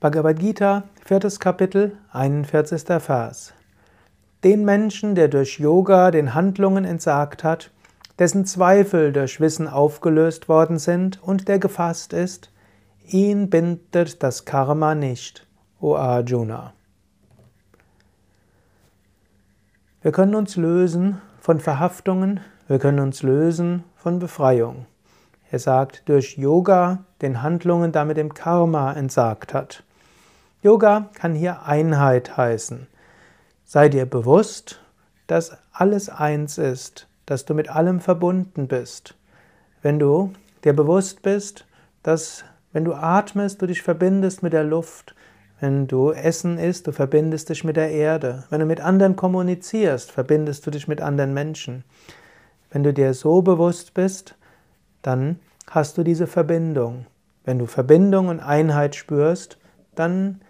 Bhagavad Gita, viertes Kapitel, 41. Vers. Den Menschen, der durch Yoga den Handlungen entsagt hat, dessen Zweifel durch Wissen aufgelöst worden sind und der gefasst ist, ihn bindet das Karma nicht, o Arjuna. Wir können uns lösen von Verhaftungen, wir können uns lösen von Befreiung. Er sagt, durch Yoga den Handlungen damit dem Karma entsagt hat. Yoga kann hier Einheit heißen. Sei dir bewusst, dass alles eins ist, dass du mit allem verbunden bist. Wenn du dir bewusst bist, dass wenn du atmest, du dich verbindest mit der Luft, wenn du Essen isst, du verbindest dich mit der Erde, wenn du mit anderen kommunizierst, verbindest du dich mit anderen Menschen. Wenn du dir so bewusst bist, dann hast du diese Verbindung. Wenn du Verbindung und Einheit spürst, dann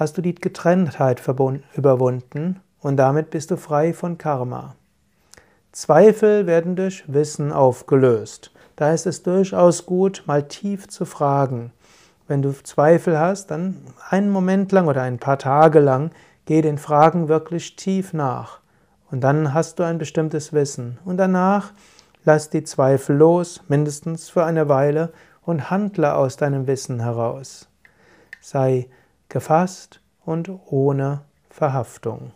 hast du die Getrenntheit überwunden und damit bist du frei von Karma. Zweifel werden durch Wissen aufgelöst. Da ist es durchaus gut, mal tief zu fragen. Wenn du Zweifel hast, dann einen Moment lang oder ein paar Tage lang geh den Fragen wirklich tief nach. Und dann hast du ein bestimmtes Wissen. Und danach lass die Zweifel los, mindestens für eine Weile, und handle aus deinem Wissen heraus. Sei gefasst und ohne Verhaftung.